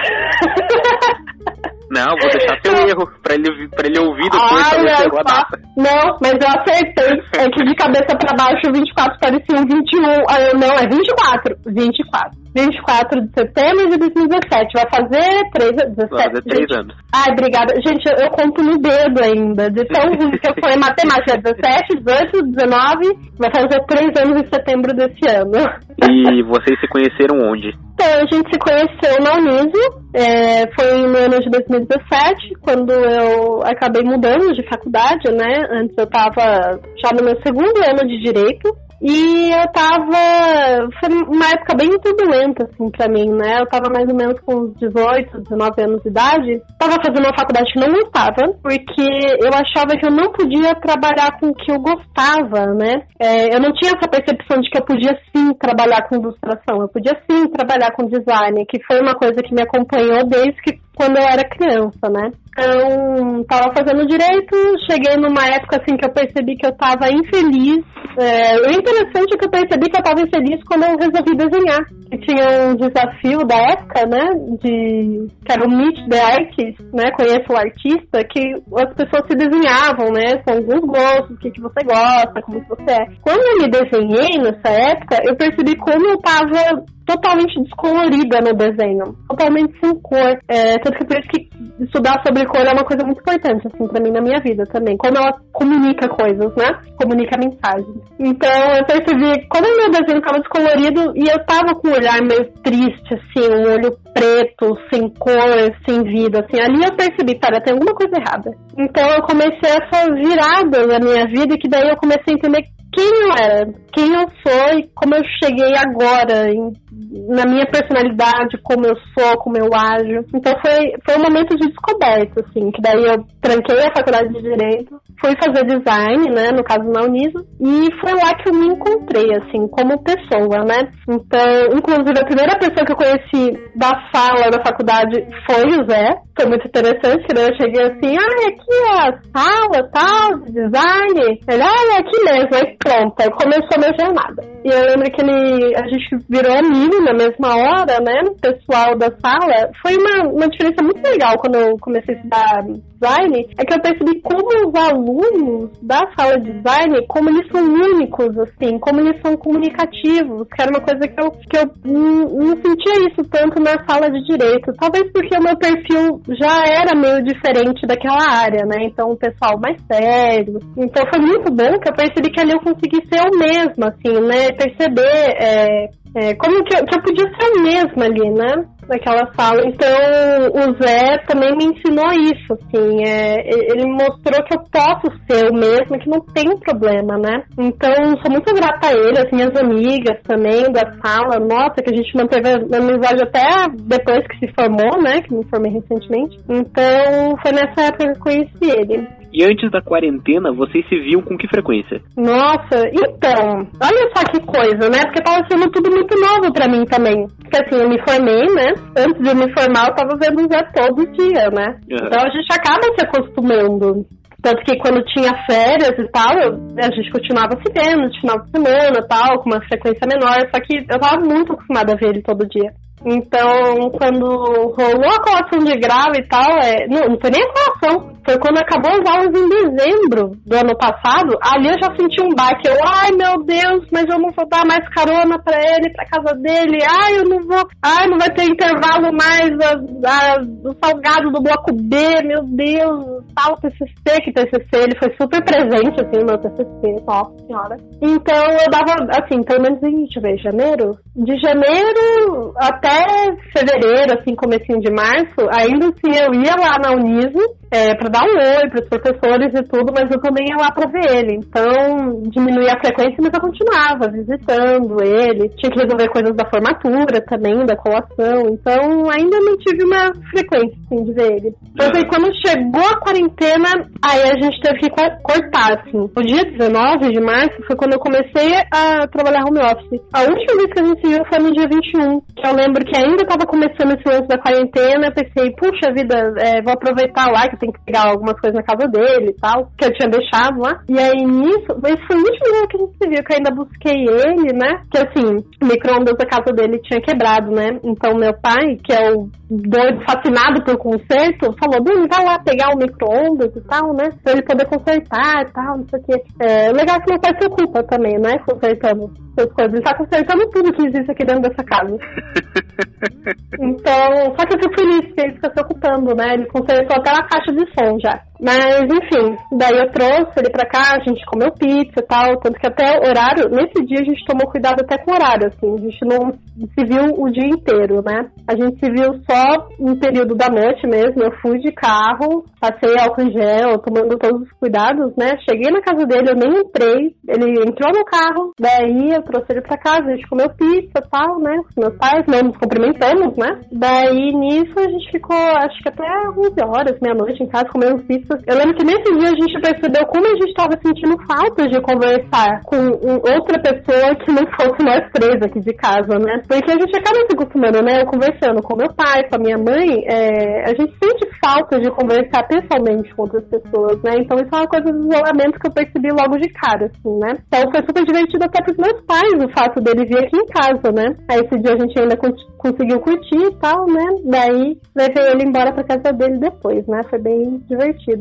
Não, vou deixar seu erro pra ele, pra ele ouvir depois Olha, pra ver a data. Não, mas eu acertei. É que de cabeça pra baixo 24 parecia um 21. Ah, não, é 24. 24. 24 de setembro de 2017. Vai fazer 3, 17, Vai fazer 3 anos. Ai, obrigada. Gente, eu, eu conto no dedo ainda. De tão ruim que eu fui em matemática. 17, 18, 19. Vai fazer 3 anos em setembro desse ano. E vocês se conheceram onde? Então, a gente se conheceu na Uniso. É, foi no ano de 2017, quando eu acabei mudando de faculdade, né? Antes eu tava já no meu segundo ano de Direito. E eu tava. Foi uma época bem turbulenta, assim, pra mim, né? Eu tava mais ou menos com uns 18, 19 anos de idade. Tava fazendo uma faculdade que não gostava, porque eu achava que eu não podia trabalhar com o que eu gostava, né? É, eu não tinha essa percepção de que eu podia sim trabalhar com ilustração, eu podia sim trabalhar com design, que foi uma coisa que me acompanhou desde que quando eu era criança, né? Então, tava fazendo direito, cheguei numa época assim que eu percebi que eu tava infeliz. É, o interessante é que eu percebi que eu tava infeliz quando eu resolvi desenhar. Tinha um desafio da época, né? De que era o Meet the Artist, né? Conheça o artista, que as pessoas se desenhavam, né? Com alguns gostos, o que, que você gosta, como que você é. Quando eu me desenhei nessa época, eu percebi como eu tava totalmente descolorida no desenho, totalmente sem cor. É, tanto que por isso que estudar sobre cor é uma coisa muito importante, assim, pra mim na minha vida também. Como ela comunica coisas, né? Comunica mensagens. Então eu percebi como meu desenho tava descolorido e eu tava com olhar meio triste, assim, um olho preto, sem cor, sem vida, assim. Ali eu percebi, para tem alguma coisa errada. Então eu comecei essa virada na minha vida que daí eu comecei a entender quem eu era, quem eu sou e como eu cheguei agora, em, na minha personalidade, como eu sou, como eu ajo. Então foi, foi um momento de descoberta, assim, que daí eu tranquei a faculdade de Direito, fui fazer design, né, no caso na Uniso, e foi lá que eu me encontrei, assim, como pessoa, né. Então, inclusive, a primeira pessoa que eu conheci da sala da faculdade foi o Zé, foi muito interessante, né, eu cheguei assim, ah, aqui é a sala, tal, de design, ele, ah, é aqui mesmo, aí pronto, aí começou a minha jornada. E eu lembro que ele, a gente virou amigo na mesma hora, né, o pessoal da sala, foi uma, uma diferença muito legal quando eu comecei a estudar design, é que eu percebi como os alunos da sala de design, como eles são únicos, assim, como eles são comunicativos, que era uma coisa que eu, que eu não, sentia isso tanto na sala de direito. Talvez porque o meu perfil já era meio diferente daquela área, né? Então, o pessoal mais sério. Então, foi muito bom que eu percebi que ali eu consegui ser eu mesma, assim, né? Perceber é, é, como que eu, que eu podia ser eu mesma ali, né? Naquela sala. Então, o Zé também me ensinou isso, assim. É, ele mostrou que eu posso ser eu mesma, que não tem problema, né? Então, sou muito grata a ele, as minhas amigas também da sala. Nossa, que a gente manteve a amizade até depois que se formou, né? Que me formei recentemente. Então, foi nessa época que eu conheci ele. E antes da quarentena, vocês se viam com que frequência? Nossa, então, olha só que coisa, né? Porque tava sendo tudo muito novo pra mim também. Porque assim, eu me formei, né? Antes de eu me formar, eu tava vendo o Zé todo dia, né? Uhum. Então a gente acaba se acostumando. Tanto que quando tinha férias e tal, eu- a gente continuava se vendo de final de semana e tal, com uma frequência menor. Só que eu tava muito acostumada a ver ele todo dia. Então, quando rolou a colação de grau e tal, é, não, não foi nem a colação. Foi quando acabou as aulas em dezembro do ano passado. Ali eu já senti um baque. Eu, ai meu Deus, mas eu não vou dar mais carona pra ele, pra casa dele. Ai, eu não vou. Ai, não vai ter intervalo mais a, a- do salgado do bloco B, meu Deus. Tal TCC, que TCC, ele foi super presente, assim, no meu TCC, nossa senhora. Então eu dava, assim, pelo menos em, deixa eu ver, janeiro? De janeiro até fevereiro, assim, comecinho de março, ainda assim eu ia lá na Uniso, é, pra dar um oi pros professores e tudo, mas eu também ia lá pra ver ele. Então, diminuía a frequência, mas eu continuava visitando ele. Tinha que resolver coisas da formatura também, da colação. Então, ainda não tive uma frequência, assim, de ver ele. Mas aí, quando chegou a quarentena, aí a gente teve que co- cortar, assim. O dia 19 de março foi quando eu comecei a trabalhar home office. A última vez que a gente se viu foi no dia 21, que eu lembro que ainda tava começando esse lance da quarentena, eu pensei, puxa vida, é, vou aproveitar lá que tenho que pegar algumas coisas na casa dele e tal, que eu tinha deixado lá. E aí nisso, esse foi o último dia que a gente se viu, que eu ainda busquei ele, né? Que assim, o micro-ondas da casa dele tinha quebrado, né? Então meu pai, que é o doido, fascinado por conserto, falou, Bruno, vai lá pegar o micro-ondas e tal, né? Pra ele poder consertar e tal, não sei o quê. É, legal é que meu pai se ocupa também, né? Consertando as coisas. Ele tá consertando tudo que existe aqui dentro dessa casa. Então, só que eu fico feliz que ele fica se ocupando, né? Ele consertou até uma caixa de som já. Mas, enfim, daí eu trouxe ele pra cá, a gente comeu pizza e tal, tanto que até o horário, nesse dia a gente tomou cuidado até com o horário, assim, a gente não se viu o dia inteiro, né? A gente se viu só no período da noite mesmo, eu fui de carro, passei álcool em gel, tomando todos os cuidados, né? Cheguei na casa dele, eu nem entrei, ele entrou no carro, daí eu trouxe ele pra casa, a gente comeu pizza e tal, né? Meus pais, não nos cumprimentamos, né? Daí nisso a gente ficou, acho que até 11 horas, meia-noite em casa, comendo pizza. Eu lembro que nesse dia a gente percebeu como a gente tava sentindo falta de conversar com outra pessoa que não fosse nós três aqui de casa, né? Porque a gente acaba se acostumando, né? Eu conversando com meu pai, com a minha mãe, é, a gente sente falta de conversar pessoalmente com outras pessoas, né? Então isso é uma coisa do isolamento que eu percebi logo de cara, assim, né? Então foi super divertido até pros meus pais o fato dele vir aqui em casa, né? Aí esse dia a gente ainda conseguiu curtir e tal, né? Daí levei ele embora pra casa dele depois, né? Foi bem divertido.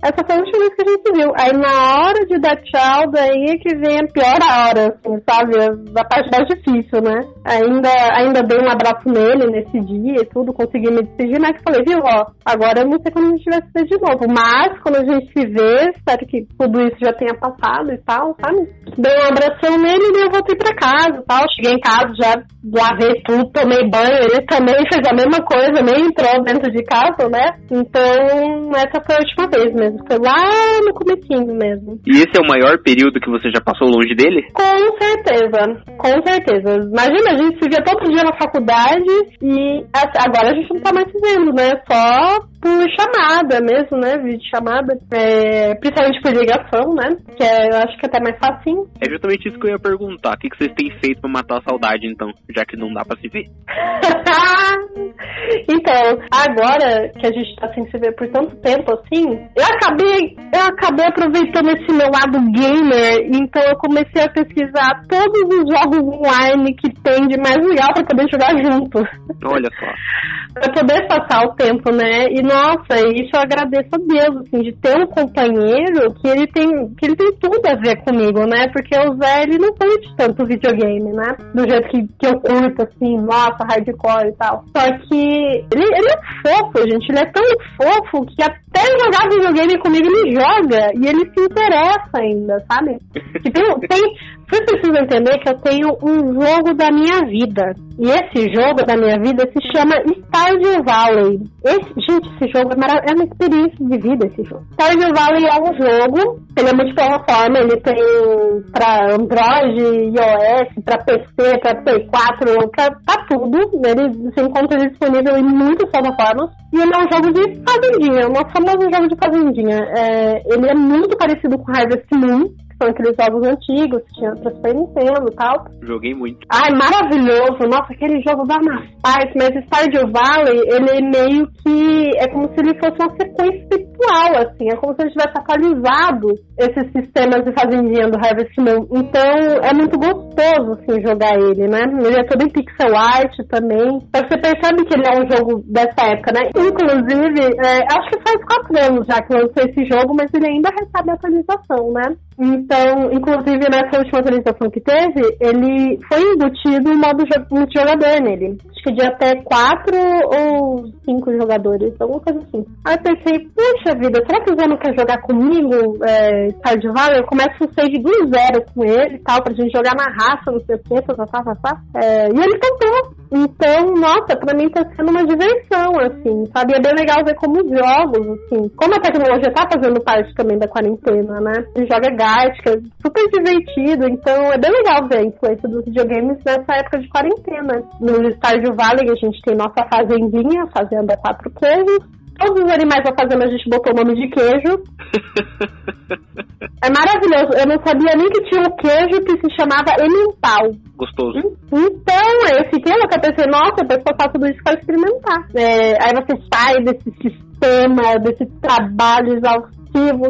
Essa foi a última vez que a gente viu. Aí na hora de dar tchau, daí é que vem a pior hora, assim, sabe? A parte mais difícil, né? Ainda, ainda dei um abraço nele nesse dia e tudo, consegui me despedir, mas falei, viu, ó, agora eu não sei quando a gente vai se ver de novo. Mas quando a gente se vê, espero que tudo isso já tenha passado e tal, sabe? Dei um abração nele e eu voltei pra casa e tal. Cheguei em casa, já lavei tudo, tomei banho. Ele também fez a mesma coisa, nem entrou dentro de casa, né? Então, essa foi a última vez mesmo Foi lá no comecinho mesmo. E esse é o maior período que você já passou longe dele? Com certeza, com certeza. Imagina, a gente se via todo dia na faculdade e agora a gente não tá mais se vendo, né? Só por chamada mesmo, né? Vídeo chamada. É, principalmente por ligação, né? Que é, eu acho que é até mais facinho. É justamente isso que eu ia perguntar. O que, que vocês têm feito pra matar a saudade, então? Já que não dá pra se ver. então, agora que a gente tá sem se ver por tanto tempo assim, eu acabei, eu acabei aproveitando esse meu lado gamer, então eu comecei a pesquisar todos os jogos online que tem de mais legal pra poder jogar junto. Olha só. pra poder passar o tempo, né? E nossa, isso eu agradeço a Deus, assim, de ter um companheiro que ele tem, que ele tem tudo a ver comigo, né? Porque o Zé, ele não curte tanto videogame, né? Do jeito que, que eu curto, assim, nossa, hardcore e tal. Só que ele, ele é fofo, gente, ele é tão fofo que até jogar videogame comigo ele joga e ele se interessa ainda, sabe? Que tem, você precisa entender que eu tenho um jogo da minha vida. E esse jogo da minha vida se chama Stardew Valley. Esse, gente, esse jogo é, é uma experiência de vida, esse jogo. Stardew Valley é um jogo, ele é multiplataforma, ele tem pra Android, iOS, pra PC, pra Play 4, pra, pra tudo. Ele se encontra disponível em muitas plataformas. E ele é um jogo de fazendinha, um famoso jogo de fazendinha. É, ele é muito parecido com Harvest Moon, são aqueles jogos antigos que tinha pra Super Nintendo e tal. Joguei muito. Ai, maravilhoso! Nossa, aquele jogo dá uma paz, mas Stardew Valley, ele é meio que. É como se ele fosse uma sequência espiritual, assim. É como se ele tivesse atualizado esses sistemas de fazendinha do Harvest Moon. Então, é muito gostoso, assim, jogar ele, né? Ele é todo em pixel art também. Então, você percebe que ele é um jogo dessa época, né? Inclusive, é, acho que faz quatro anos já que lançou esse jogo, mas ele ainda recebe atualização, né? Então, inclusive nessa última atualização que teve, ele foi embutido o modo multijogador nele. Acho que de até quatro ou cinco jogadores, alguma coisa assim. Aí eu pensei, puxa vida, será que o Zé não quer jogar comigo é, Stardew Valley? Eu começo um save do zero com ele e tal, pra gente jogar na raça, não sei o que, tá, tá, tá, tá. É, e ele tentou. Então, nossa, pra mim tá sendo uma diversão, assim, sabe? É bem legal ver como os jogos, assim, como a tecnologia tá fazendo parte também da quarentena, né? Ele joga prática, super divertido. Então é bem legal ver a influência dos videogames nessa época de quarentena. No Estádio Valley a gente tem nossa fazendinha, Fazenda Quatro Queijos. Todos os animais da fazenda a gente botou o nome de queijo. é maravilhoso. Eu não sabia nem que tinha um queijo que se chamava Emmental. Gostoso. Então, eu fiquei louca. Eu pensei, nossa, depois eu faço tudo isso para experimentar. É, aí você sai desse sistema, desse trabalho exaustivo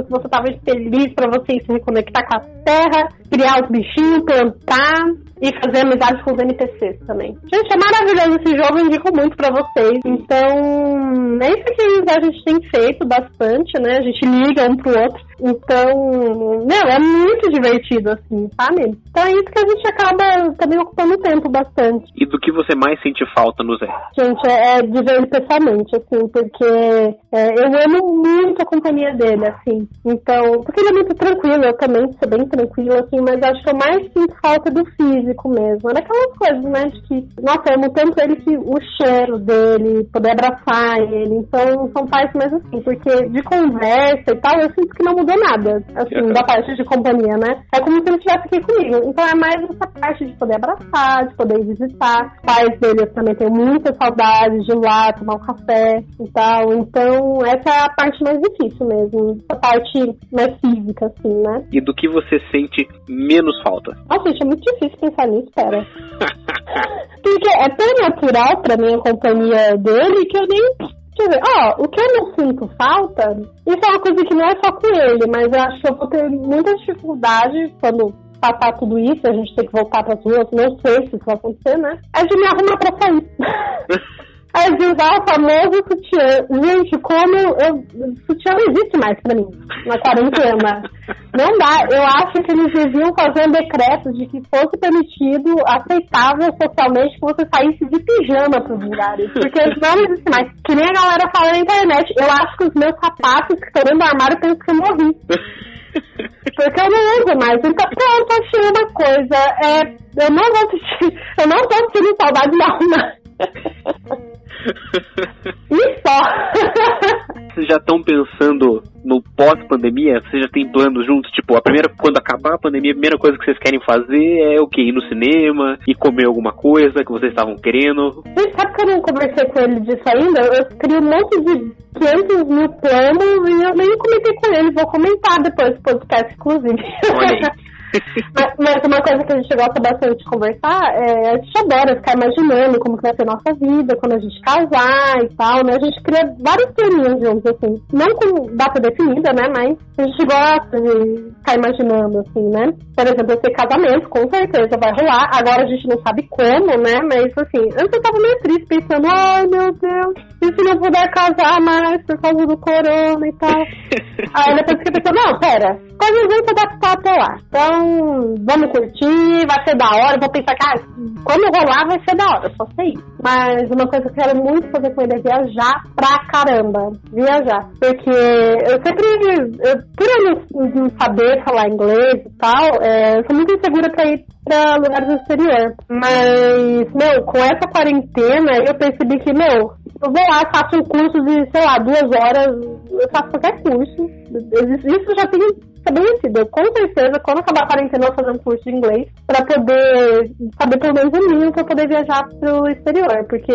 se você estava feliz para você se reconectar com a terra, criar os bichinhos, plantar e fazer amizade com os NPCs também. Gente, é maravilhoso esse jogo, indico muito para vocês. Então, é isso que a gente tem feito bastante, né? A gente liga um pro outro. Então, meu, é muito divertido, assim, sabe? Então é isso que a gente acaba também ocupando tempo bastante. E do que você mais sente falta no Zé? Gente, é, é de ver ele pessoalmente, assim, porque é, eu amo muito a companhia dele, assim. Então, porque ele é muito tranquilo, eu também sou bem tranquilo, assim, mas acho que eu mais sinto falta do físico mesmo. É daquelas coisas, né, de que, nossa, eu amo tanto ele que o cheiro dele, poder abraçar ele. Então, são partes mais assim, porque de conversa e tal, eu sinto que não mudou mudou nada, assim, da parte de companhia, né? É como se ele estivesse aqui comigo. Então é mais essa parte de poder abraçar, de poder visitar. Os pais dele eu também tenho muita saudade de ir lá, tomar um café e tal. Então essa é a parte mais difícil mesmo. A parte mais física, assim, né? E do que você sente menos falta? Nossa, gente, é muito difícil pensar nisso, pera. Porque é tão natural pra mim a companhia dele que eu nem Quer dizer, ó, o que eu não sinto falta, isso é uma coisa que não é só com ele, mas eu acho que eu vou ter muita dificuldade quando passar tudo isso, a gente tem que voltar para as ruas, não sei se isso vai acontecer, né? É de me arrumar pra sair. é de usar o famoso sutiã. Gente, como eu, sutiã não existe mais pra mim na quarentena. Não dá. Eu acho que eles deviam fazer um decreto de que fosse permitido, aceitável socialmente, que você saísse de pijama pros lugares. Porque não existe mais. Que nem a galera fala na internet. Eu acho que os meus sapatos que estão dentro do armário pensam que morri. Porque eu não uso mais. Então, pronto, achei uma coisa. É, eu não vou sentir. Eu não tô sentindo saudade de arrumar. E só. Vocês já estão pensando no pós-pandemia? Vocês já têm planos juntos? Tipo, a primeira, quando acabar a pandemia, a primeira coisa que vocês querem fazer é o quê? Ir no cinema e comer alguma coisa que vocês estavam querendo? Você sabe que eu não conversei com ele disso ainda? Eu crio um monte de 500 mil planos e eu nem comentei com ele. Vou comentar depois do podcast, inclusive. Olha aí. mas, mas, uma coisa que a gente gosta bastante de conversar é a gente adora ficar imaginando como que vai ser a nossa vida quando a gente casar e tal, né? A gente cria vários planinhos juntos, assim. Não com data definida, né? Mas a gente gosta de ficar imaginando, assim, né? Por exemplo, esse casamento, com certeza vai rolar. Agora a gente não sabe como, né? Mas assim, antes eu tava meio triste pensando, ai meu Deus, e se não puder casar mais por causa do corona e tal. Aí depois fiquei pensando, não, pera, coisas vão se adaptar até lá. Então, vamos curtir, vai ser da hora. Vou pensar ah, quando rolar vai ser da hora, só sei. Mas uma coisa que eu quero muito fazer com ele é viajar pra caramba. Viajar. Porque eu sempre, eu, por eu não, saber falar inglês e tal, é, eu sou muito insegura pra ir pra lugares exterior. Mas, meu, com essa quarentena eu percebi que, meu, eu vou lá, faço um curso de, sei lá, duas horas, eu faço qualquer curso. Isso já tem estabelecido. Com certeza, quando acabar a quarentena, eu vou fazer um curso de inglês para poder saber pelo menos o mínimo para poder viajar pro exterior. Porque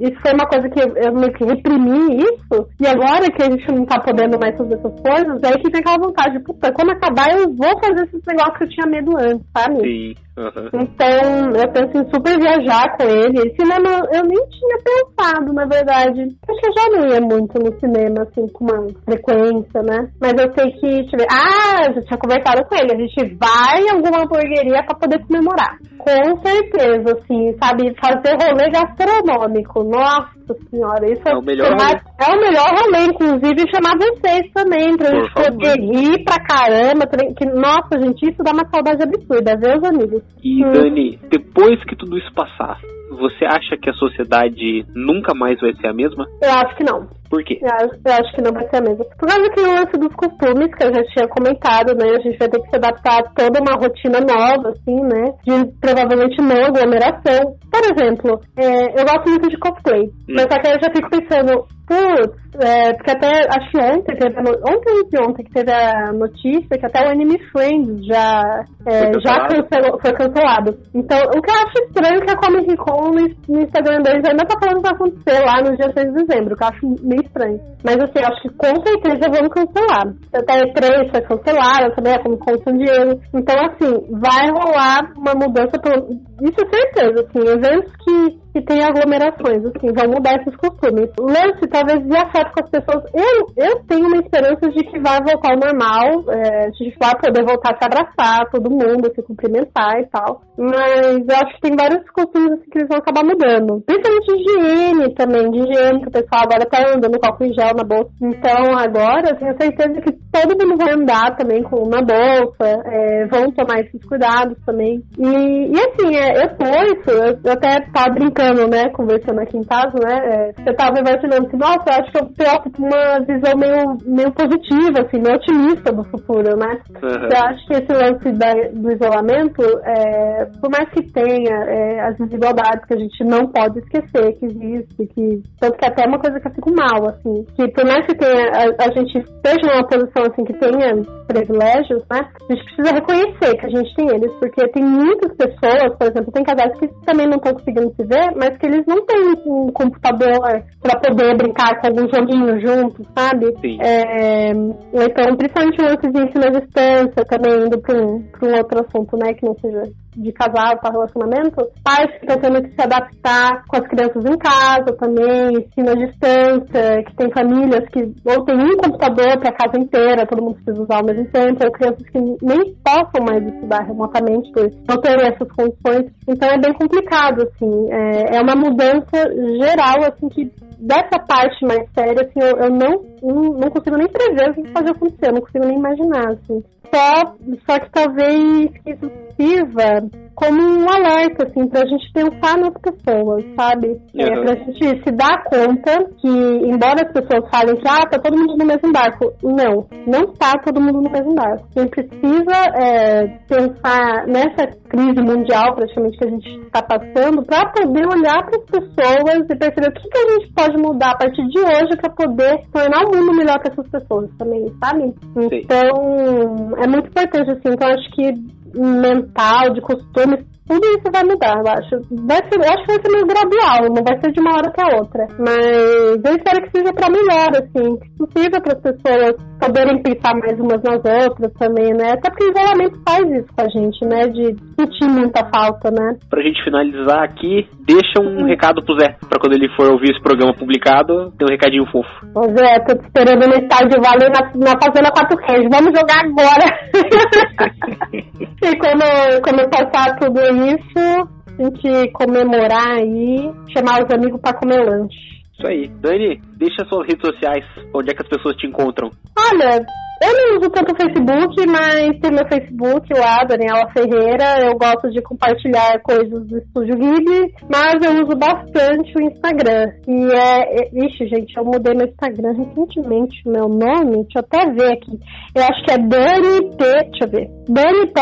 isso foi uma coisa que eu meio que reprimi isso. E agora que a gente não tá podendo mais fazer essas coisas, é que tem aquela vontade, puta, quando acabar eu vou fazer esses negócios que eu tinha medo antes, sabe? Sim. Uhum. Então, eu penso em super viajar com ele. Cinema, eu nem tinha pensado, na verdade. Acho que eu já não ia muito no cinema, assim, com uma frequência, né? Mas eu sei que. Tive... Ah, já tinha conversado com ele. A gente vai em alguma hamburgueria pra poder comemorar. Com certeza, assim, sabe? Fazer rolê gastronômico. Nossa senhora, isso é, o melhor chamar... é o melhor rolê, inclusive, chamar vocês também, pra Por gente favor. poder rir pra caramba. Que, nossa, gente, isso dá uma saudade absurda, ver os amigos. E, hum. Dani, depois que tudo isso passar, você acha que a sociedade nunca mais vai ser a mesma? Eu acho que não. Por quê? Eu acho, eu acho que não vai ser a mesma. Por causa que o lance dos costumes, que eu já tinha comentado, né? A gente vai ter que se adaptar a toda uma rotina nova, assim, né? De provavelmente não aglomeração. Por exemplo, é, eu gosto muito de cosplay. Hum. Mas só que eu já fico pensando, putz, é, porque até acho que ontem, teve a, ontem ou ontem que teve a notícia que até o Anime Friends já, é, foi, já cancelou, foi cancelado. Então, o que eu acho estranho é que a Comic Con no Instagram deles ainda tá falando que vai acontecer lá no dia 6 de dezembro, que eu acho meio estranho. Mas assim, acho que com certeza vão cancelar. Até E3 foi cancelada também, a Comic Con San Diego. Então, assim, vai rolar uma mudança, isso é certeza, assim, eventos que que tem aglomerações, assim, vão mudar esses costumes. Lance, talvez, de afeto com as pessoas, eu, eu tenho uma esperança de que vai voltar ao normal, é, gente vai poder voltar a se abraçar, todo mundo, se cumprimentar e tal. Mas eu acho que tem vários costumes assim, que eles vão acabar mudando. Principalmente de higiene também, de higiene, que o pessoal agora tá andando com álcool em gel na bolsa. Então agora eu tenho certeza que todo mundo vai andar também com na bolsa, é, vão tomar esses cuidados também. E, e assim, é, eu isso, eu, eu até tava brincando brincando, né? Conversando aqui em casa, né? É, eu tava imaginando assim, nossa, eu acho que eu tenho uma visão meio, meio positiva, assim, meio otimista do futuro, né? Uhum. Eu acho que esse lance da, do isolamento é, por mais que tenha é, as desigualdades que a gente não pode esquecer que existe, que tanto que até é uma coisa que eu fico mal, assim, que por mais que tenha, a, a gente esteja numa posição assim que tenha privilégios, né? A gente precisa reconhecer que a gente tem eles, porque tem muitas pessoas, por exemplo, tem casais que também não estão conseguindo se ver, mas que eles não têm um computador para poder brincar com algum joguinho juntos, sabe? Sim. É, então, principalmente o lance de ensino à distância, também indo para um, um outro assunto, né, que não seja de casal para relacionamento, pais que estão tendo que se adaptar com as crianças em casa também, ensino à distância, que tem famílias que ou tem um computador para a casa inteira, todo mundo precisa usar ao mesmo tempo, ou crianças que nem possam mais estudar remotamente por não terem essas condições. Então é bem complicado, assim. É, é uma mudança geral, assim, que dessa parte mais séria, assim, eu, eu não, não, não consigo nem prever o que pode acontecer, eu não consigo nem imaginar, assim. Só, só que talvez isso sirva como um alerta, assim, pra gente pensar nas pessoas, sabe? É, Uhum. pra gente se dar conta que, embora as pessoas falem que, ah, tá todo mundo no mesmo barco, não, não tá todo mundo no mesmo barco. Quem precisa é, pensar nessa crise mundial, praticamente, que a gente está passando, para poder olhar para as pessoas e perceber o que, que a gente pode mudar a partir de hoje para poder tornar o mundo melhor para essas pessoas também, sabe? Então, é muito importante, assim, então acho que mental, de costumes, tudo isso vai mudar, eu acho. Vai ser, eu acho que vai ser meio gradual, não vai ser de uma hora para outra. Mas eu espero que seja para melhor, assim, que possível para as pessoas poderem pensar mais umas nas outras também, né? Até porque o isolamento faz isso com a gente, né? De sentir muita falta, né? Pra gente finalizar aqui, deixa um recado pro Zé, pra quando ele for ouvir esse programa publicado, ter um recadinho fofo. Ô Zé, tô te esperando no estádio Vale na, na Fazenda Quatro Reis. Vamos jogar agora! e quando, quando passar tudo isso, a gente comemorar aí, chamar os amigos pra comer lanche. Isso aí. Dani, deixa suas redes sociais, onde é que as pessoas te encontram. Olha, eu não uso tanto o Facebook, mas tem meu Facebook lá, Daniela Ferreira. Eu gosto de compartilhar coisas do Estúdio Ghibli, mas eu uso bastante o Instagram. E é, é. Ixi, gente, eu mudei meu Instagram recentemente, meu nome. Deixa eu até ver aqui. Eu acho que é Dani P. Deixa eu ver. Dani.p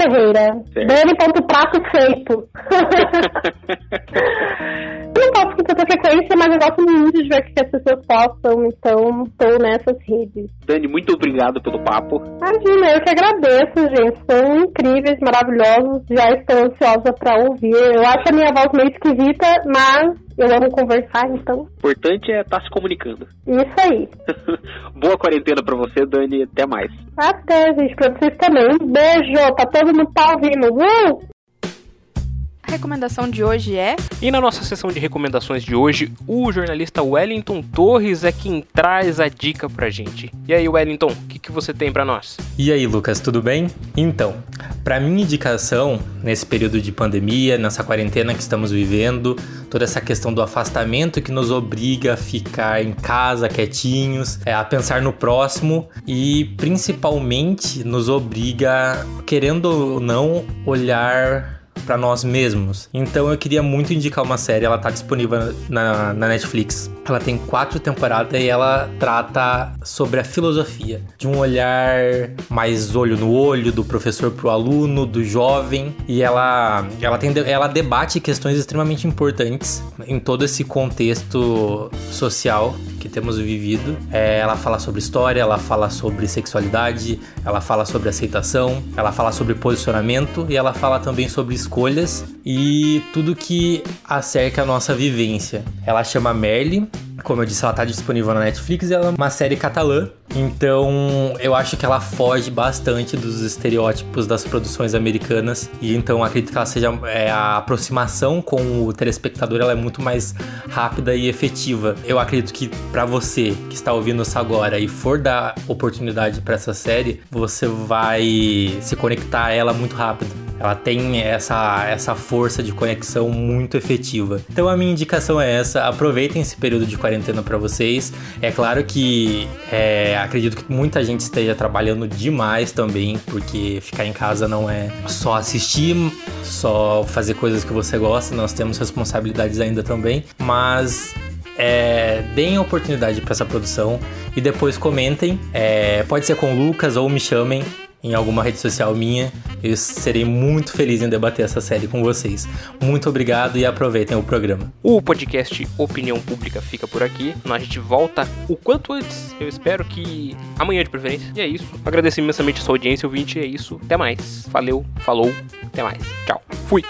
Ferreira. Dani.prato feito. não tanta frequência, mas eu gosto muito de ver o que as pessoas postam, então estou nessas redes. Dani, muito obrigado pelo papo. Imagina, eu que agradeço, gente. São incríveis, maravilhosos. Já estou ansiosa para ouvir. Eu acho a minha voz meio esquisita, mas eu amo conversar, então. O importante é estar se comunicando. Isso aí. Boa quarentena pra você, Dani. Até mais. Até, gente, pra vocês também. Um beijo, tá todo mundo tá ouvindo. Uh! A recomendação de hoje é E na nossa sessão de recomendações de hoje, o jornalista Wellington Torres é quem traz a dica pra gente. E aí, Wellington, o que, que você tem pra nós? E aí, Lucas, tudo bem? Então, para minha indicação, nesse período de pandemia, nessa quarentena que estamos vivendo, toda essa questão do afastamento que nos obriga a ficar em casa quietinhos, é, a pensar no próximo e principalmente nos obriga, querendo ou não, olhar para nós mesmos. Então eu queria muito indicar uma série, ela tá disponível na, na Netflix. Ela tem quatro temporadas e ela trata sobre a filosofia, de um olhar mais olho no olho do professor pro aluno, do jovem, e ela ela tem ela debate questões extremamente importantes em todo esse contexto social que temos vivido. É, ela fala sobre história, ela fala sobre sexualidade, ela fala sobre aceitação, ela fala sobre posicionamento e ela fala também sobre escolhas e tudo que acerca a nossa vivência. Ela chama Merle, como eu disse, ela tá disponível na Netflix e ela é uma série catalã. Então, eu acho que ela foge bastante dos estereótipos das produções americanas. E então acredito que ela seja é, a aproximação com o telespectador ela é muito mais rápida e efetiva. Eu acredito que para você que está ouvindo isso agora e for dar oportunidade para essa série, você vai se conectar a ela muito rápido. Ela tem essa, essa força de conexão muito efetiva. Então a minha indicação é essa: aproveitem esse período de quarentena para vocês. É claro que é, acredito que muita gente esteja trabalhando demais também, porque ficar em casa não é só assistir, só fazer coisas que você gosta. Nós temos responsabilidades ainda também, mas é, deem oportunidade para essa produção e depois comentem. É, pode ser com o Lucas ou me chamem em alguma rede social minha Eu serei muito feliz em debater essa série com vocês. Muito obrigado e aproveitem o programa. O podcast Opinião Pública fica por aqui. A gente volta o quanto antes. Eu espero que amanhã de preferência. E é isso. Agradeço imensamente a sua audiência, ouvinte. É isso. Até mais. Valeu, falou, até mais. Tchau. Fui.